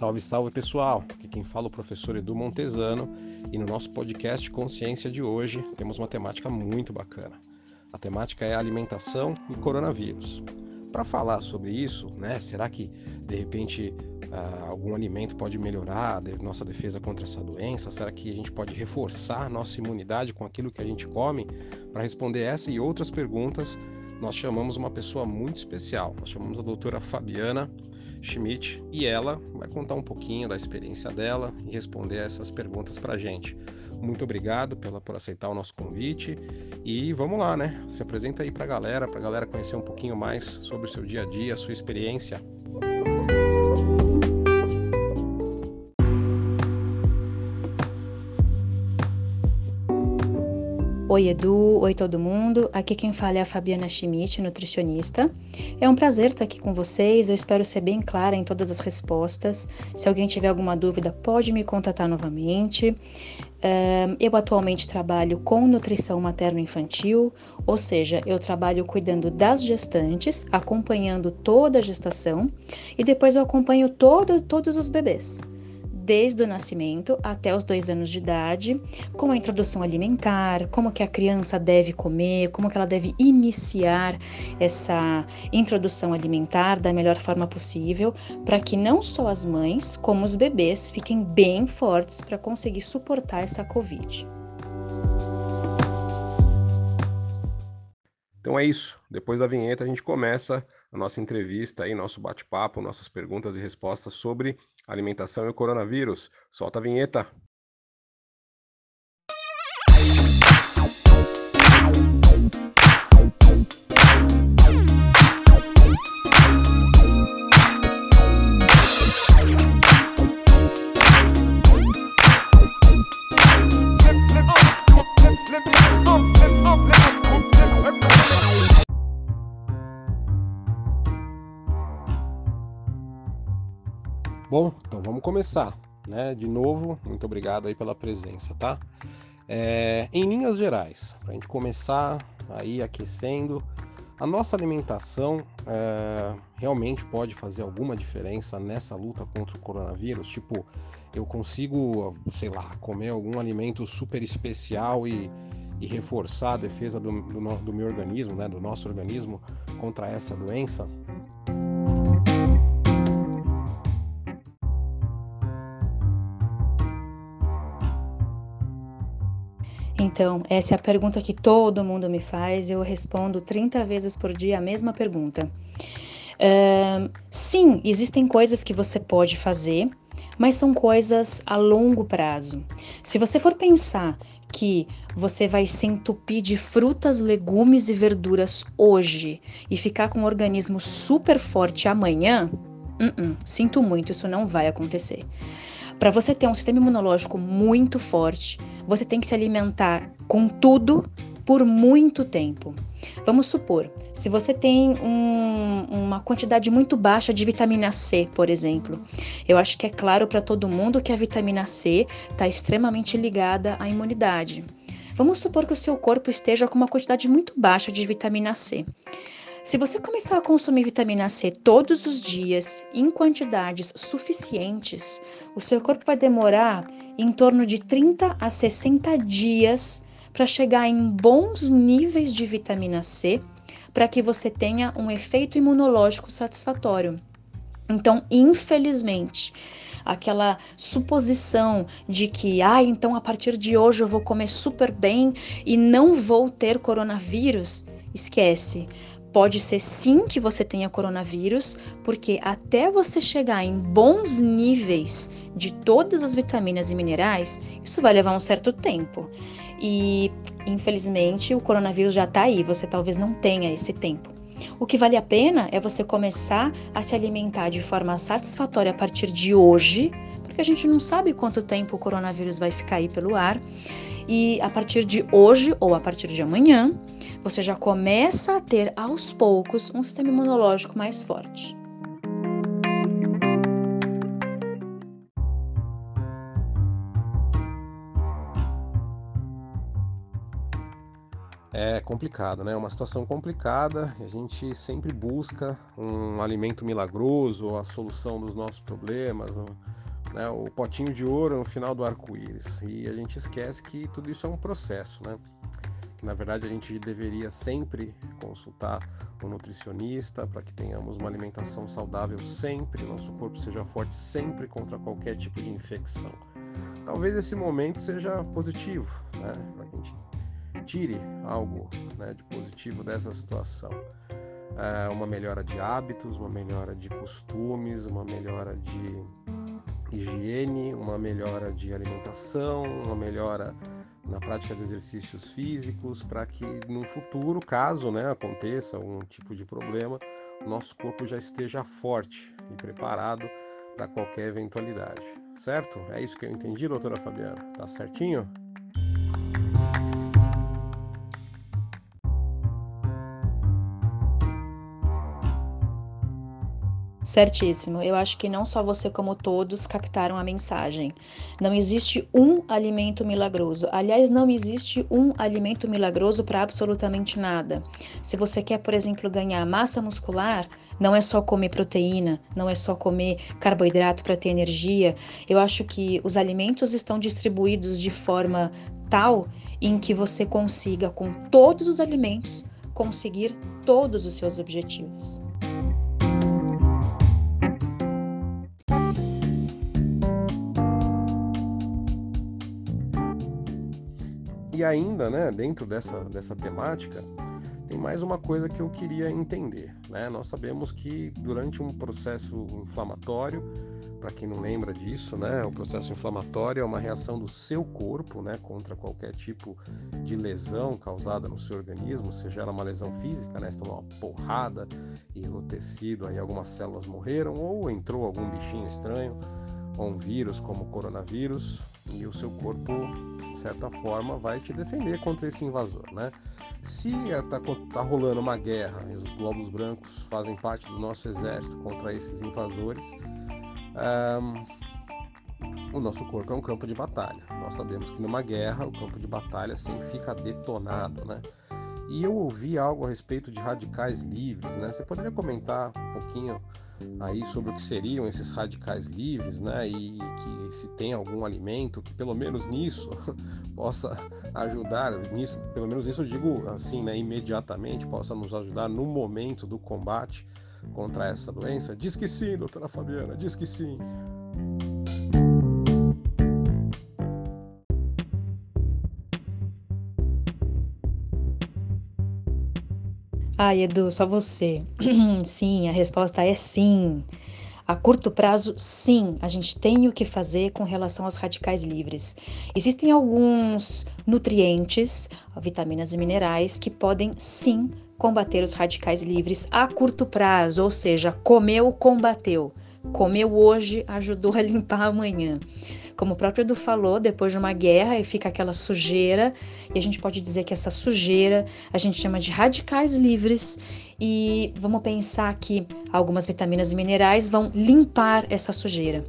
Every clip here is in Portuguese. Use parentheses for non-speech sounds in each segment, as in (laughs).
Salve, salve pessoal! Aqui quem fala é o professor Edu Montesano e no nosso podcast Consciência de hoje temos uma temática muito bacana. A temática é alimentação e coronavírus. Para falar sobre isso, né, será que de repente uh, algum alimento pode melhorar nossa defesa contra essa doença? Será que a gente pode reforçar nossa imunidade com aquilo que a gente come? Para responder essa e outras perguntas, nós chamamos uma pessoa muito especial. Nós chamamos a doutora Fabiana Schmidt e ela vai contar um pouquinho da experiência dela e responder essas perguntas para a gente. Muito obrigado pela, por aceitar o nosso convite e vamos lá, né? Se apresenta aí para a galera, para a galera conhecer um pouquinho mais sobre o seu dia a dia, a sua experiência. Oi Edu, oi todo mundo. Aqui quem fala é a Fabiana Schmidt, nutricionista. É um prazer estar aqui com vocês. Eu espero ser bem clara em todas as respostas. Se alguém tiver alguma dúvida, pode me contatar novamente. Eu atualmente trabalho com nutrição materno-infantil, ou seja, eu trabalho cuidando das gestantes, acompanhando toda a gestação e depois eu acompanho todo, todos os bebês desde o nascimento até os dois anos de idade, com a introdução alimentar, como que a criança deve comer, como que ela deve iniciar essa introdução alimentar da melhor forma possível, para que não só as mães, como os bebês fiquem bem fortes para conseguir suportar essa Covid. Então é isso. Depois da vinheta a gente começa a nossa entrevista aí, nosso bate-papo, nossas perguntas e respostas sobre alimentação e o coronavírus. Solta a vinheta. Bom, então vamos começar, né? De novo, muito obrigado aí pela presença, tá? É, em linhas gerais, para a gente começar aí aquecendo, a nossa alimentação é, realmente pode fazer alguma diferença nessa luta contra o coronavírus? Tipo, eu consigo, sei lá, comer algum alimento super especial e, e reforçar a defesa do, do, do meu organismo, né, do nosso organismo contra essa doença? Então, essa é a pergunta que todo mundo me faz, eu respondo 30 vezes por dia a mesma pergunta. Uh, sim, existem coisas que você pode fazer, mas são coisas a longo prazo. Se você for pensar que você vai se entupir de frutas, legumes e verduras hoje e ficar com um organismo super forte amanhã, uh -uh, sinto muito, isso não vai acontecer. Para você ter um sistema imunológico muito forte, você tem que se alimentar com tudo por muito tempo. Vamos supor, se você tem um, uma quantidade muito baixa de vitamina C, por exemplo, eu acho que é claro para todo mundo que a vitamina C está extremamente ligada à imunidade. Vamos supor que o seu corpo esteja com uma quantidade muito baixa de vitamina C. Se você começar a consumir vitamina C todos os dias, em quantidades suficientes, o seu corpo vai demorar em torno de 30 a 60 dias para chegar em bons níveis de vitamina C, para que você tenha um efeito imunológico satisfatório. Então, infelizmente, aquela suposição de que, ah, então a partir de hoje eu vou comer super bem e não vou ter coronavírus, esquece. Pode ser sim que você tenha coronavírus, porque até você chegar em bons níveis de todas as vitaminas e minerais, isso vai levar um certo tempo. E infelizmente o coronavírus já está aí, você talvez não tenha esse tempo. O que vale a pena é você começar a se alimentar de forma satisfatória a partir de hoje, porque a gente não sabe quanto tempo o coronavírus vai ficar aí pelo ar. E a partir de hoje ou a partir de amanhã, você já começa a ter aos poucos um sistema imunológico mais forte. é complicado, né? É uma situação complicada. A gente sempre busca um alimento milagroso, a solução dos nossos problemas, né? o potinho de ouro no final do arco-íris. E a gente esquece que tudo isso é um processo, né? Na verdade a gente deveria sempre consultar um nutricionista para que tenhamos uma alimentação saudável sempre, nosso corpo seja forte sempre contra qualquer tipo de infecção. Talvez esse momento seja positivo, né? Para que a gente tire algo né, de positivo dessa situação. É uma melhora de hábitos, uma melhora de costumes, uma melhora de higiene, uma melhora de alimentação, uma melhora na prática de exercícios físicos, para que no futuro, caso né, aconteça algum tipo de problema, o nosso corpo já esteja forte e preparado para qualquer eventualidade. Certo? É isso que eu entendi, doutora Fabiana? Tá certinho? Certíssimo. Eu acho que não só você, como todos, captaram a mensagem. Não existe um alimento milagroso. Aliás, não existe um alimento milagroso para absolutamente nada. Se você quer, por exemplo, ganhar massa muscular, não é só comer proteína, não é só comer carboidrato para ter energia. Eu acho que os alimentos estão distribuídos de forma tal em que você consiga, com todos os alimentos, conseguir todos os seus objetivos. E ainda, né, dentro dessa, dessa temática, tem mais uma coisa que eu queria entender. Né? Nós sabemos que durante um processo inflamatório, para quem não lembra disso, né, o processo inflamatório é uma reação do seu corpo né, contra qualquer tipo de lesão causada no seu organismo, seja ela uma lesão física, né, se tomou uma porrada e o tecido, aí algumas células morreram, ou entrou algum bichinho estranho, ou um vírus como o coronavírus, e o seu corpo de certa forma, vai te defender contra esse invasor, né? Se está tá rolando uma guerra e os globos brancos fazem parte do nosso exército contra esses invasores, um, o nosso corpo é um campo de batalha. Nós sabemos que numa guerra o campo de batalha sempre fica detonado, né? E eu ouvi algo a respeito de radicais livres, né? Você poderia comentar um pouquinho aí sobre o que seriam esses radicais livres, né? E que se tem algum alimento que pelo menos nisso (laughs) possa ajudar, nisso, pelo menos nisso eu digo assim, né? Imediatamente possa nos ajudar no momento do combate contra essa doença? Diz que sim, doutora Fabiana, diz que sim. Ai, Edu, só você. (clears throat) sim, a resposta é sim. A curto prazo, sim, a gente tem o que fazer com relação aos radicais livres. Existem alguns nutrientes, vitaminas e minerais, que podem sim combater os radicais livres a curto prazo, ou seja, comeu, combateu. Comeu hoje, ajudou a limpar amanhã. Como o próprio Edu falou, depois de uma guerra fica aquela sujeira, e a gente pode dizer que essa sujeira a gente chama de radicais livres, e vamos pensar que algumas vitaminas e minerais vão limpar essa sujeira.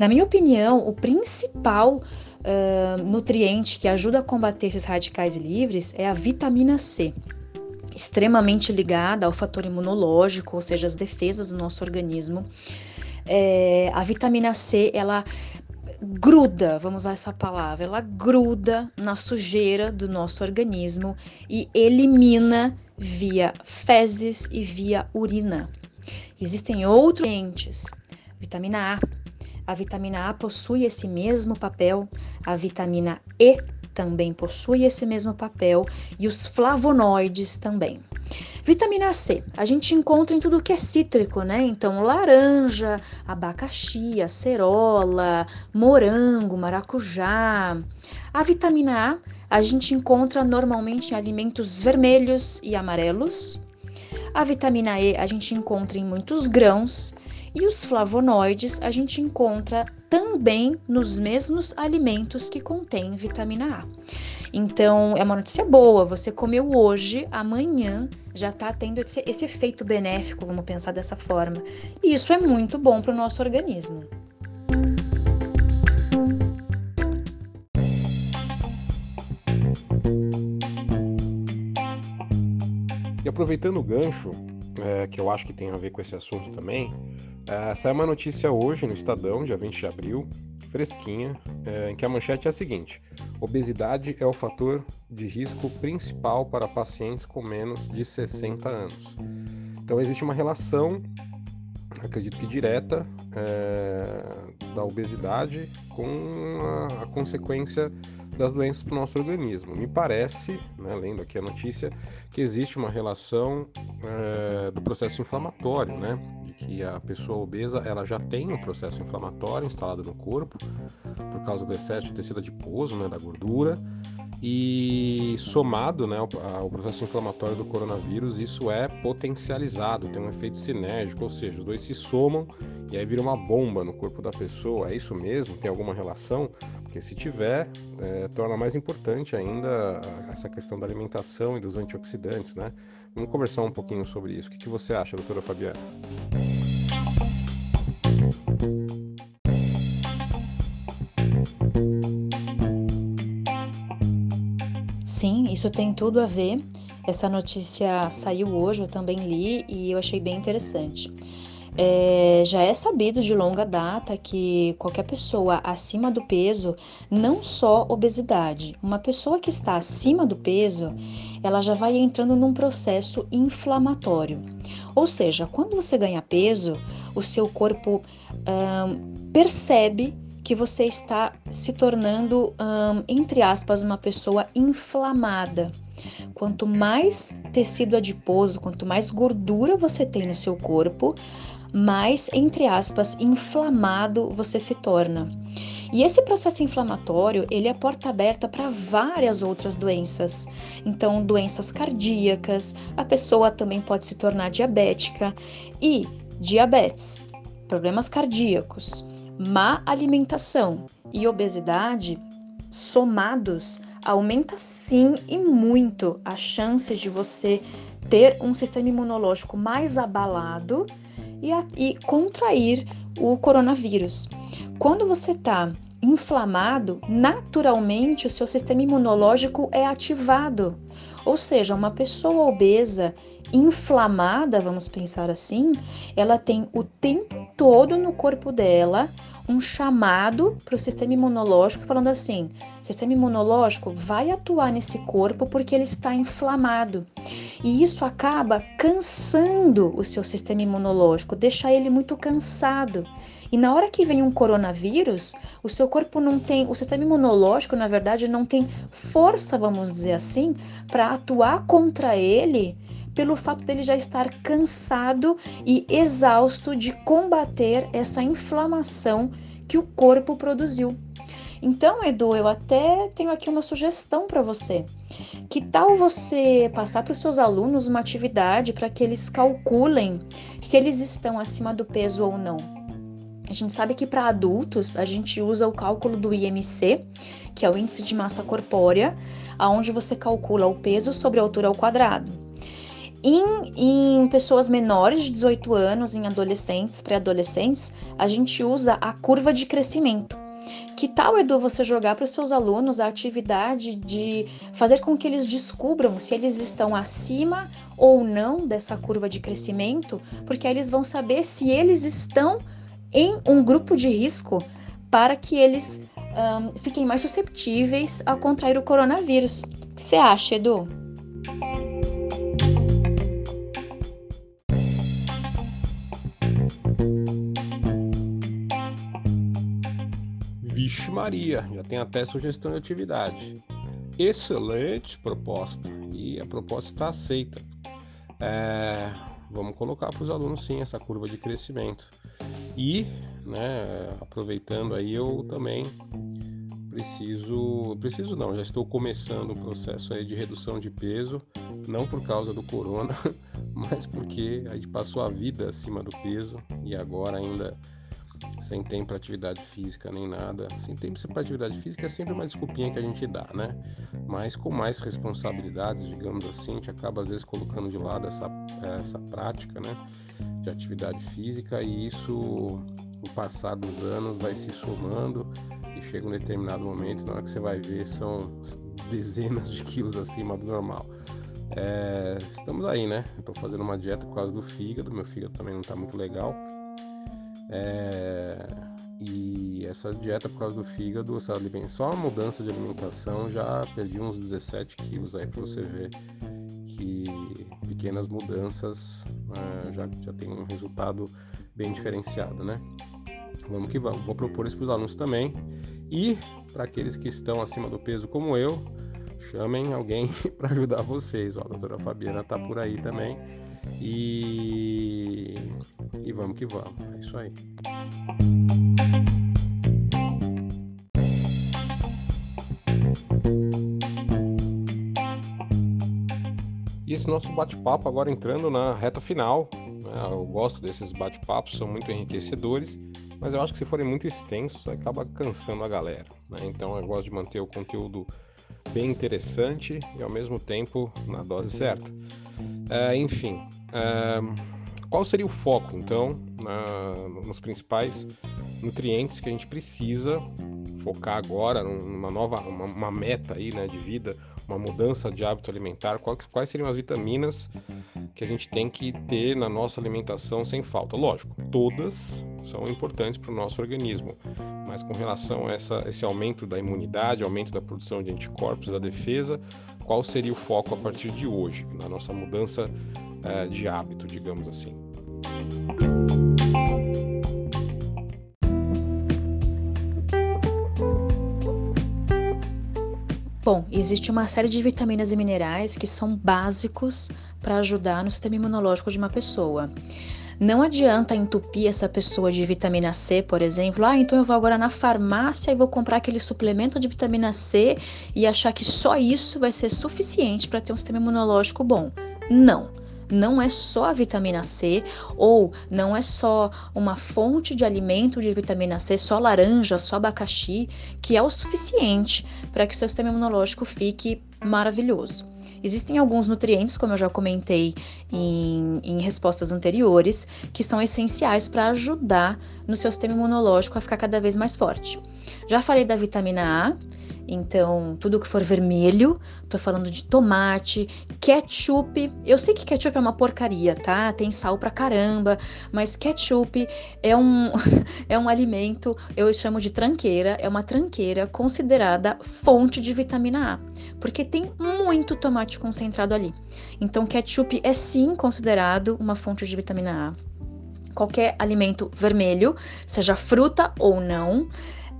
Na minha opinião, o principal uh, nutriente que ajuda a combater esses radicais livres é a vitamina C extremamente ligada ao fator imunológico, ou seja, as defesas do nosso organismo. É, a vitamina C, ela gruda, vamos usar essa palavra, ela gruda na sujeira do nosso organismo e elimina via fezes e via urina. Existem outros nutrientes, vitamina A. A vitamina A possui esse mesmo papel, a vitamina E também possui esse mesmo papel e os flavonoides também. Vitamina C, a gente encontra em tudo que é cítrico, né? Então, laranja, abacaxi, acerola, morango, maracujá. A vitamina A, a gente encontra normalmente em alimentos vermelhos e amarelos. A vitamina E a gente encontra em muitos grãos e os flavonoides a gente encontra também nos mesmos alimentos que contêm vitamina A. Então, é uma notícia boa. Você comeu hoje, amanhã já está tendo esse, esse, efeito benéfico, vamos pensar dessa forma. E isso é muito bom para o nosso organismo. aproveitando o gancho, é, que eu acho que tem a ver com esse assunto também, é, saiu uma notícia hoje no Estadão, dia 20 de abril, fresquinha, é, em que a manchete é a seguinte: obesidade é o fator de risco principal para pacientes com menos de 60 anos. Então existe uma relação, acredito que direta, é, da obesidade com a, a consequência das doenças para o nosso organismo. Me parece, né, lendo aqui a notícia, que existe uma relação é, do processo inflamatório, né? De que a pessoa obesa ela já tem um processo inflamatório instalado no corpo por causa do excesso de tecido adiposo, né, da gordura. E somado né, ao, processo inflamatório do coronavírus, isso é potencializado, tem um efeito sinérgico, ou seja, os dois se somam e aí vira uma bomba no corpo da pessoa. É isso mesmo? Tem alguma relação? Porque se tiver, é, torna mais importante ainda essa questão da alimentação e dos antioxidantes, né? Vamos conversar um pouquinho sobre isso. O que, que você acha, doutora Fabiana? Sim, isso tem tudo a ver. Essa notícia saiu hoje, eu também li e eu achei bem interessante. É, já é sabido de longa data que qualquer pessoa acima do peso, não só obesidade, uma pessoa que está acima do peso, ela já vai entrando num processo inflamatório. Ou seja, quando você ganha peso, o seu corpo hum, percebe que você está se tornando, hum, entre aspas, uma pessoa inflamada. Quanto mais tecido adiposo, quanto mais gordura você tem no seu corpo, mais, entre aspas, inflamado você se torna. E esse processo inflamatório, ele é porta aberta para várias outras doenças. Então, doenças cardíacas, a pessoa também pode se tornar diabética e diabetes, problemas cardíacos, má alimentação e obesidade somados aumenta sim e muito a chance de você ter um sistema imunológico mais abalado e, a, e contrair o coronavírus. Quando você está inflamado, naturalmente o seu sistema imunológico é ativado. Ou seja, uma pessoa obesa, inflamada, vamos pensar assim, ela tem o tempo todo no corpo dela um chamado para o sistema imunológico, falando assim: sistema imunológico vai atuar nesse corpo porque ele está inflamado. E isso acaba cansando o seu sistema imunológico, deixa ele muito cansado. E na hora que vem um coronavírus, o seu corpo não tem, o sistema imunológico, na verdade, não tem força, vamos dizer assim, para atuar contra ele pelo fato dele já estar cansado e exausto de combater essa inflamação que o corpo produziu. Então, Edu, eu até tenho aqui uma sugestão para você. Que tal você passar para os seus alunos uma atividade para que eles calculem se eles estão acima do peso ou não? A gente sabe que para adultos a gente usa o cálculo do IMC, que é o índice de massa corpórea, aonde você calcula o peso sobre a altura ao quadrado. Em, em, pessoas menores de 18 anos, em adolescentes, pré-adolescentes, a gente usa a curva de crescimento. Que tal, Edu, você jogar para os seus alunos a atividade de fazer com que eles descubram se eles estão acima ou não dessa curva de crescimento, porque aí eles vão saber se eles estão em um grupo de risco para que eles um, fiquem mais susceptíveis a contrair o coronavírus. O que você acha, Edu? Vixe Maria, já tem até sugestão de atividade. Excelente proposta e a proposta está aceita. É, vamos colocar para os alunos sim essa curva de crescimento. E, né, aproveitando aí, eu também preciso, preciso não, já estou começando o processo aí de redução de peso, não por causa do corona, (laughs) mas porque a gente passou a vida acima do peso e agora ainda sem tempo para atividade física nem nada. Sem tempo para atividade física é sempre uma desculpinha que a gente dá, né? Mas com mais responsabilidades, digamos assim, a gente acaba às vezes colocando de lado essa, essa prática, né? De atividade física e isso, no passar dos anos, vai se somando e chega um determinado momento, na hora que você vai ver, são dezenas de quilos acima do normal. É, estamos aí, né? Tô fazendo uma dieta por causa do fígado, meu fígado também não tá muito legal. É, e essa dieta por causa do fígado, essa, só a mudança de alimentação já perdi uns 17 quilos aí pra você ver que pequenas mudanças é, já, já tem um resultado bem diferenciado, né? Vamos que vamos. Vou propor isso para os alunos também. E para aqueles que estão acima do peso como eu, chamem alguém (laughs) para ajudar vocês. Ó, a doutora Fabiana está por aí também. E... e vamos que vamos. É isso aí. E esse nosso bate-papo agora entrando na reta final. Né? Eu gosto desses bate-papos, são muito enriquecedores mas eu acho que se forem muito extensos acaba cansando a galera. Né? Então eu gosto de manter o conteúdo bem interessante e ao mesmo tempo na dose certa. É, enfim, é, qual seria o foco então na, nos principais nutrientes que a gente precisa focar agora numa nova uma, uma meta aí né, de vida, uma mudança de hábito alimentar? Quais, quais seriam as vitaminas que a gente tem que ter na nossa alimentação sem falta. Lógico, todas são importantes para o nosso organismo, mas com relação a essa, esse aumento da imunidade, aumento da produção de anticorpos, da defesa, qual seria o foco a partir de hoje, na nossa mudança uh, de hábito, digamos assim? Bom, existe uma série de vitaminas e minerais que são básicos para ajudar no sistema imunológico de uma pessoa. Não adianta entupir essa pessoa de vitamina C, por exemplo. Ah, então eu vou agora na farmácia e vou comprar aquele suplemento de vitamina C e achar que só isso vai ser suficiente para ter um sistema imunológico bom. Não não é só a vitamina C ou não é só uma fonte de alimento de vitamina C, só laranja, só abacaxi, que é o suficiente para que o seu sistema imunológico fique maravilhoso. Existem alguns nutrientes, como eu já comentei em, em respostas anteriores, que são essenciais para ajudar no seu sistema imunológico a ficar cada vez mais forte. Já falei da vitamina A, então, tudo que for vermelho, tô falando de tomate, ketchup. Eu sei que ketchup é uma porcaria, tá? Tem sal pra caramba, mas ketchup é um (laughs) é um alimento, eu chamo de tranqueira, é uma tranqueira considerada fonte de vitamina A, porque tem tomate concentrado ali. Então, ketchup é sim considerado uma fonte de vitamina A. Qualquer alimento vermelho, seja fruta ou não,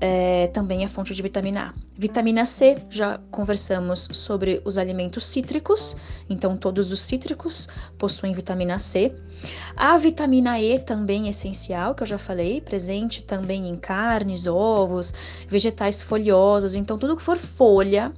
é, também é fonte de vitamina A. Vitamina C, já conversamos sobre os alimentos cítricos, então todos os cítricos possuem vitamina C. A vitamina E também é essencial, que eu já falei, presente também em carnes, ovos, vegetais folhosos, então tudo que for folha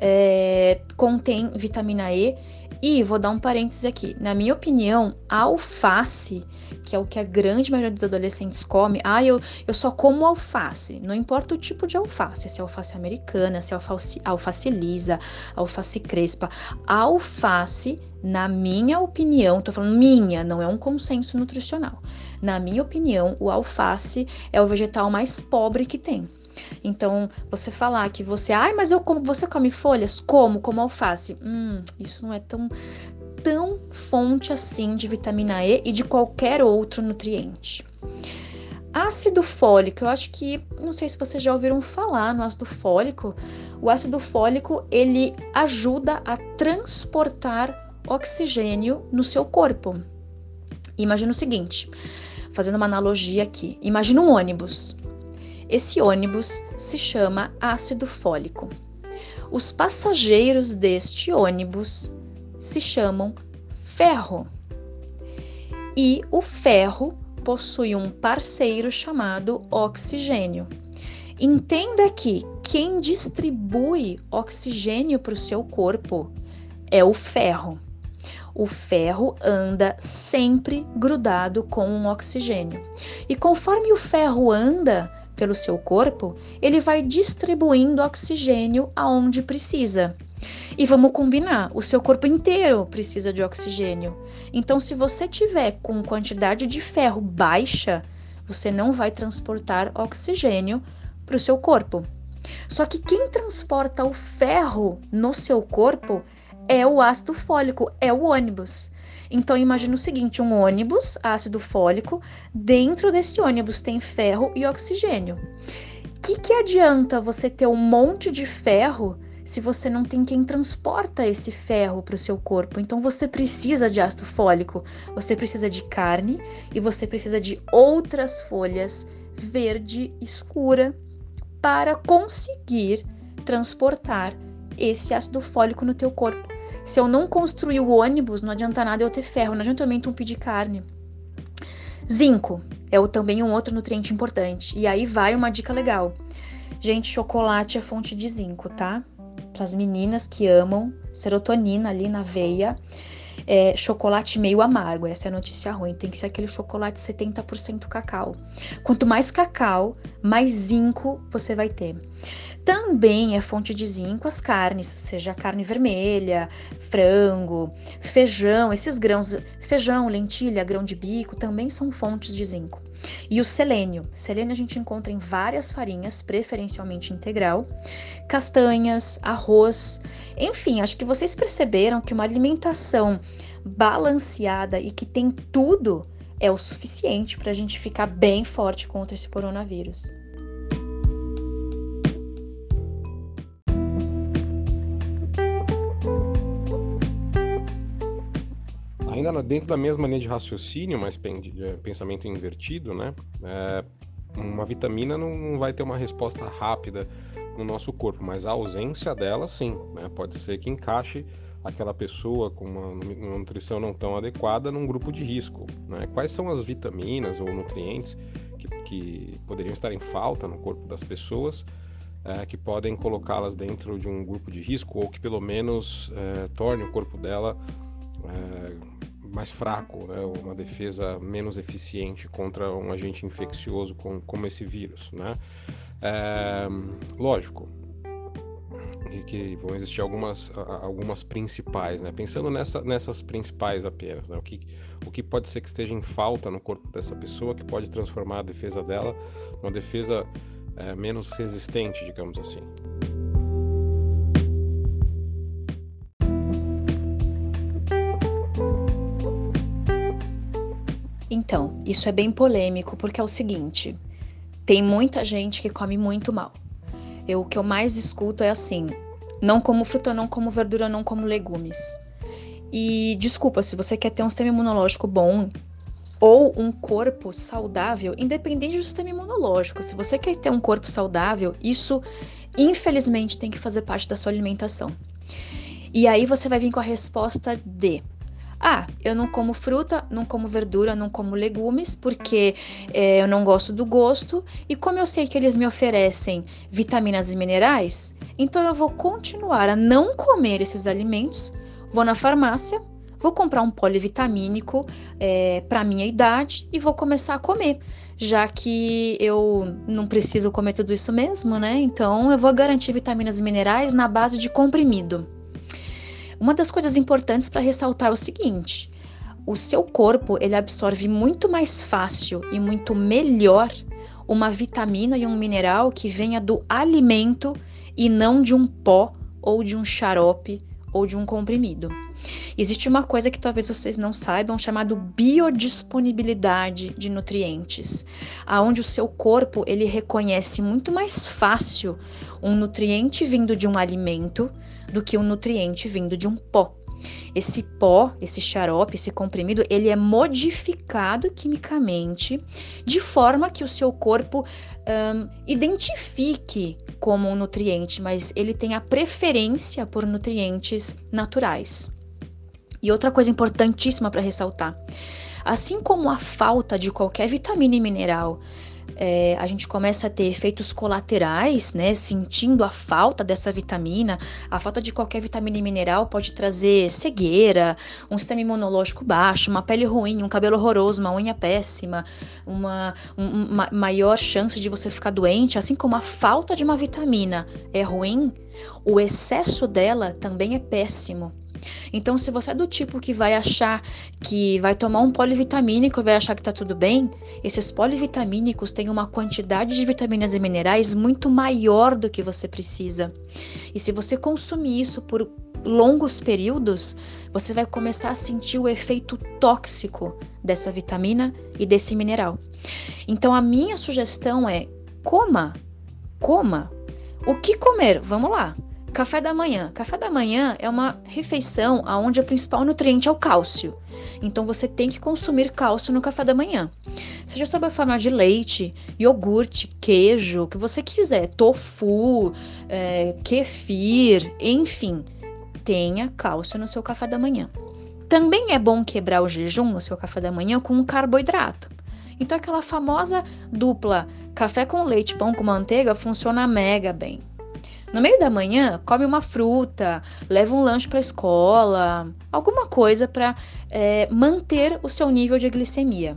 é, contém vitamina E e vou dar um parêntese aqui. Na minha opinião, a alface, que é o que a grande maioria dos adolescentes come, ah, eu, eu só como alface. Não importa o tipo de alface, se é alface americana, se é alface, alface lisa, alface crespa. A alface, na minha opinião, tô falando minha, não é um consenso nutricional. Na minha opinião, o alface é o vegetal mais pobre que tem. Então, você falar que você, ai, mas eu como, você come folhas? Como? Como alface? Hum, isso não é tão tão fonte assim de vitamina E e de qualquer outro nutriente. Ácido fólico, eu acho que, não sei se vocês já ouviram falar no ácido fólico. O ácido fólico, ele ajuda a transportar oxigênio no seu corpo. Imagina o seguinte, fazendo uma analogia aqui. Imagina um ônibus. Esse ônibus se chama ácido fólico. Os passageiros deste ônibus se chamam ferro. E o ferro possui um parceiro chamado oxigênio. Entenda que quem distribui oxigênio para o seu corpo é o ferro. O ferro anda sempre grudado com um oxigênio. E conforme o ferro anda, pelo seu corpo, ele vai distribuindo oxigênio aonde precisa. E vamos combinar, o seu corpo inteiro precisa de oxigênio. Então, se você tiver com quantidade de ferro baixa, você não vai transportar oxigênio para o seu corpo. Só que quem transporta o ferro no seu corpo é o ácido fólico, é o ônibus. Então imagina o seguinte, um ônibus, ácido fólico, dentro desse ônibus tem ferro e oxigênio. O que, que adianta você ter um monte de ferro se você não tem quem transporta esse ferro para o seu corpo? Então você precisa de ácido fólico, você precisa de carne e você precisa de outras folhas verde escura para conseguir transportar esse ácido fólico no teu corpo. Se eu não construir o ônibus, não adianta nada eu ter ferro, não adianta eu me entupir de carne. Zinco é também um outro nutriente importante. E aí vai uma dica legal. Gente, chocolate é fonte de zinco, tá? Para as meninas que amam serotonina ali na veia. É, chocolate meio amargo, essa é a notícia ruim. Tem que ser aquele chocolate 70% cacau. Quanto mais cacau, mais zinco você vai ter. Também é fonte de zinco as carnes, seja carne vermelha, frango, feijão, esses grãos, feijão, lentilha, grão de bico, também são fontes de zinco. E o selênio. Selênio a gente encontra em várias farinhas, preferencialmente integral, castanhas, arroz. Enfim, acho que vocês perceberam que uma alimentação balanceada e que tem tudo é o suficiente para a gente ficar bem forte contra esse coronavírus. Ainda dentro da mesma linha de raciocínio, mas pensamento invertido, né? É, uma vitamina não vai ter uma resposta rápida no nosso corpo, mas a ausência dela, sim. Né? Pode ser que encaixe aquela pessoa com uma, uma, nutrição não tão adequada num grupo de risco. Né? Quais são as vitaminas ou nutrientes que, que poderiam estar em falta no corpo das pessoas é, que podem colocá-las dentro de um grupo de risco ou que pelo menos é, torne o corpo dela é, mais fraco, né, uma defesa menos eficiente contra um agente infeccioso com, como esse vírus, né? É, lógico que, que, vão existir algumas, algumas principais, né? Pensando nessa, nessas principais apenas, né? O que, o que pode ser que esteja em falta no corpo dessa pessoa que pode transformar a defesa dela numa defesa é, menos resistente, digamos assim. Então, isso é bem polêmico porque é o seguinte: tem muita gente que come muito mal. Eu, o que eu mais escuto é assim: não como fruta, não como verdura, não como legumes. E desculpa, se você quer ter um sistema imunológico bom ou um corpo saudável, independente do sistema imunológico, se você quer ter um corpo saudável, isso infelizmente tem que fazer parte da sua alimentação. E aí você vai vir com a resposta de ah, eu não como fruta, não como verdura, não como legumes, porque é, eu não gosto do gosto. E como eu sei que eles me oferecem vitaminas e minerais, então eu vou continuar a não comer esses alimentos. Vou na farmácia, vou comprar um polivitamínico é, para minha idade e vou começar a comer, já que eu não preciso comer tudo isso mesmo, né? Então eu vou garantir vitaminas e minerais na base de comprimido. Uma das coisas importantes para ressaltar é o seguinte: o seu corpo ele absorve muito mais fácil e muito melhor uma vitamina e um mineral que venha do alimento e não de um pó ou de um xarope ou de um comprimido. Existe uma coisa que talvez vocês não saibam, chamado biodisponibilidade de nutrientes, aonde o seu corpo ele reconhece muito mais fácil um nutriente vindo de um alimento do que um nutriente vindo de um pó. Esse pó, esse xarope, esse comprimido, ele é modificado quimicamente de forma que o seu corpo um, identifique como um nutriente, mas ele tem a preferência por nutrientes naturais. E outra coisa importantíssima para ressaltar: assim como a falta de qualquer vitamina e mineral é, a gente começa a ter efeitos colaterais, né? Sentindo a falta dessa vitamina, a falta de qualquer vitamina e mineral pode trazer cegueira, um sistema imunológico baixo, uma pele ruim, um cabelo horroroso, uma unha péssima, uma, uma maior chance de você ficar doente, assim como a falta de uma vitamina é ruim, o excesso dela também é péssimo. Então, se você é do tipo que vai achar que vai tomar um polivitamínico e vai achar que tá tudo bem, esses polivitamínicos têm uma quantidade de vitaminas e minerais muito maior do que você precisa. E se você consumir isso por longos períodos, você vai começar a sentir o efeito tóxico dessa vitamina e desse mineral. Então, a minha sugestão é coma, coma. O que comer? Vamos lá. Café da manhã. Café da manhã é uma refeição onde o principal nutriente é o cálcio. Então você tem que consumir cálcio no café da manhã. Seja sob a forma de leite, iogurte, queijo, o que você quiser, tofu, é, kefir, enfim, tenha cálcio no seu café da manhã. Também é bom quebrar o jejum no seu café da manhã com um carboidrato. Então aquela famosa dupla café com leite, pão com manteiga funciona mega bem. No meio da manhã, come uma fruta, leva um lanche para a escola, alguma coisa para é, manter o seu nível de glicemia.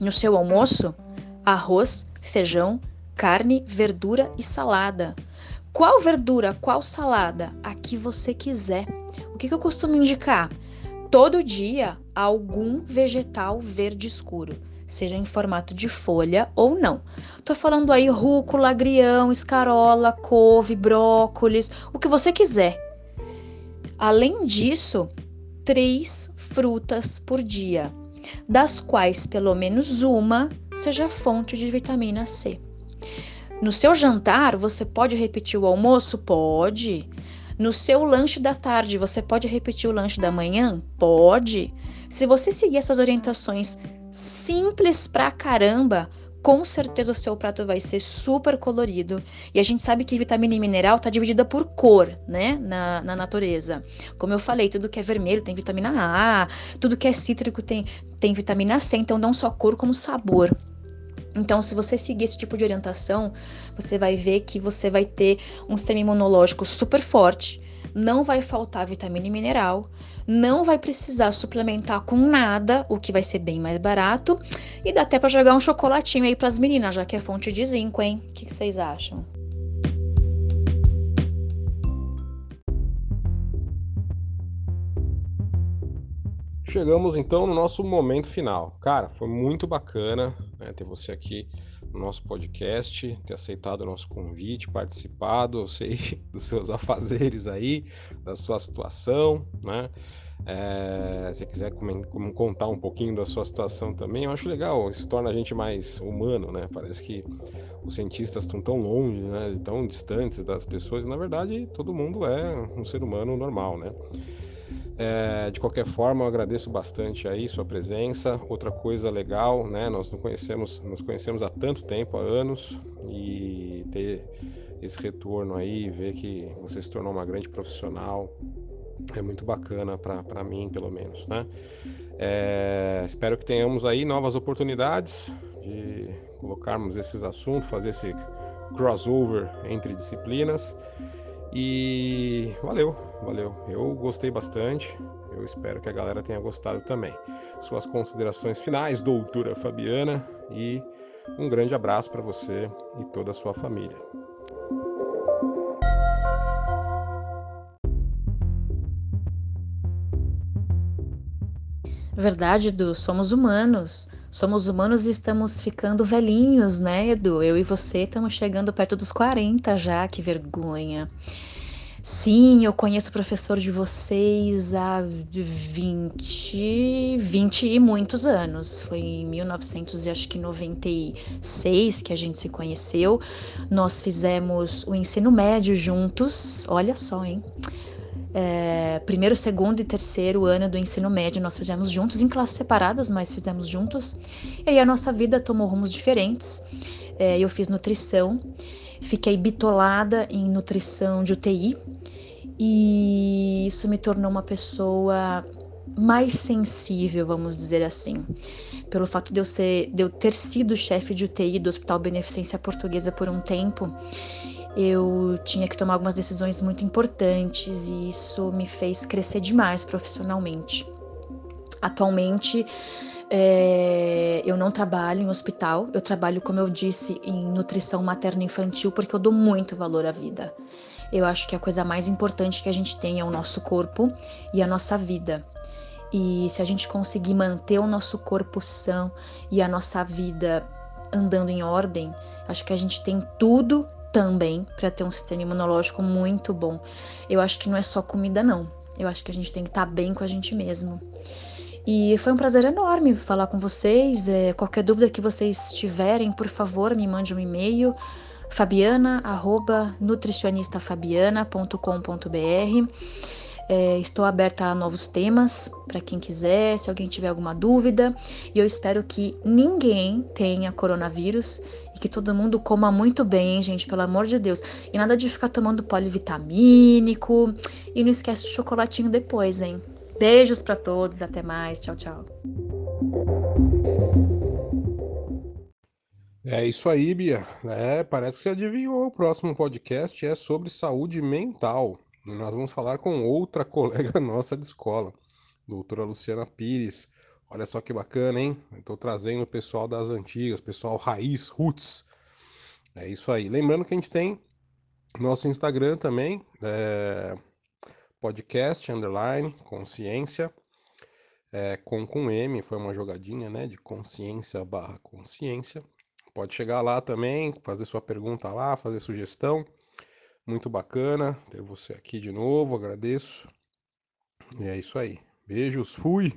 No seu almoço, arroz, feijão, carne, verdura e salada. Qual verdura, qual salada? A que você quiser. O que, que eu costumo indicar? Todo dia, algum vegetal verde escuro seja em formato de folha ou não. Tô falando aí rúcula, agrião, escarola, couve, brócolis, o que você quiser. Além disso, três frutas por dia, das quais pelo menos uma seja fonte de vitamina C. No seu jantar, você pode repetir o almoço? Pode. No seu lanche da tarde, você pode repetir o lanche da manhã? Pode. Se você seguir essas orientações simples pra caramba, com certeza o seu prato vai ser super colorido. E a gente sabe que vitamina e mineral tá dividida por cor, né? Na, na natureza. Como eu falei, tudo que é vermelho tem vitamina A, tudo que é cítrico tem, tem vitamina C, então não só cor como sabor. Então, se você seguir esse tipo de orientação, você vai ver que você vai ter um sistema imunológico super forte, não vai faltar vitamina e mineral, não vai precisar suplementar com nada, o que vai ser bem mais barato, e dá até para jogar um chocolatinho aí para as meninas, já que é fonte de zinco, hein? O que vocês acham? Chegamos então no nosso momento final. Cara, foi muito bacana né, ter você aqui no nosso podcast, ter aceitado o nosso convite, participado, eu sei (laughs) dos seus afazeres aí, da sua situação, né? É, se quiser contar um pouquinho da sua situação também, eu acho legal, isso torna a gente mais humano, né? Parece que os cientistas estão tão longe, né? tão distantes das pessoas, e na verdade todo mundo é um ser humano normal, né? É, de qualquer forma, eu agradeço bastante aí sua presença. Outra coisa legal, né? Nós nos conhecemos, nos conhecemos há tanto tempo, há anos, e ter esse retorno aí, ver que você se tornou uma grande profissional, é muito bacana para mim, pelo menos, né? É, espero que tenhamos aí novas oportunidades de colocarmos esses assuntos, fazer esse crossover entre disciplinas. E valeu, valeu. Eu gostei bastante. Eu espero que a galera tenha gostado também. Suas considerações finais, doutora Fabiana, e um grande abraço para você e toda a sua família. Verdade, Edu, somos humanos. Somos humanos e estamos ficando velhinhos, né, Edu? Eu e você estamos chegando perto dos 40 já, que vergonha. Sim, eu conheço o professor de vocês há 20, 20 e muitos anos. Foi em 1996 que a gente se conheceu. Nós fizemos o ensino médio juntos. Olha só, hein? é, primeiro, segundo e terceiro ano do ensino médio nós fizemos juntos, em classes separadas, mas fizemos juntos. E aí a nossa vida tomou rumos diferentes. É, eu fiz nutrição, fiquei bitolada em nutrição de UTI e isso me tornou uma pessoa mais sensível, vamos dizer assim. Pelo fato de eu, ser, de eu ter sido chefe de UTI do Hospital Beneficência Portuguesa por um tempo, eu tinha que tomar algumas decisões muito importantes e isso me fez crescer demais profissionalmente. Atualmente, é, eu não trabalho em hospital, eu trabalho, como eu disse, em nutrição materno-infantil porque eu dou muito valor à vida. Eu acho que a coisa mais importante que a gente tem é o nosso corpo e a nossa vida. E se a gente conseguir manter o nosso corpo são e a nossa vida andando em ordem, acho que a gente tem tudo também para ter um sistema imunológico muito bom. Eu acho que não é só comida, não. Eu acho que a gente tem que estar tá bem com a gente mesmo. E foi um prazer enorme falar com vocês. É, qualquer dúvida que vocês tiverem, por favor, me mande um e-mail fabiana@nutricionistafabiana.com.br. É, estou aberta a novos temas para quem quiser, se alguém tiver alguma dúvida. E eu espero que ninguém tenha coronavírus e que todo mundo coma muito bem, gente, pelo amor de Deus. E nada de ficar tomando polivitamínico. E não esquece o chocolatinho depois, hein? Beijos para todos, até mais. Tchau, tchau. É isso aí, Bia. É, parece que você adivinhou. O próximo podcast é sobre saúde mental. Nós vamos falar com outra (laughs) colega nossa de escola, doutora Luciana Pires. Olha só que bacana, hein? Estou trazendo o pessoal das antigas, pessoal raiz, roots. É isso aí. Lembrando que a gente tem nosso Instagram também, é podcast underline consciência. É, com com M foi uma jogadinha né de consciência barra consciência. Pode chegar lá também fazer sua pergunta lá fazer sugestão. Muito bacana ter você aqui de novo agradeço. E é isso aí. Beijos fui!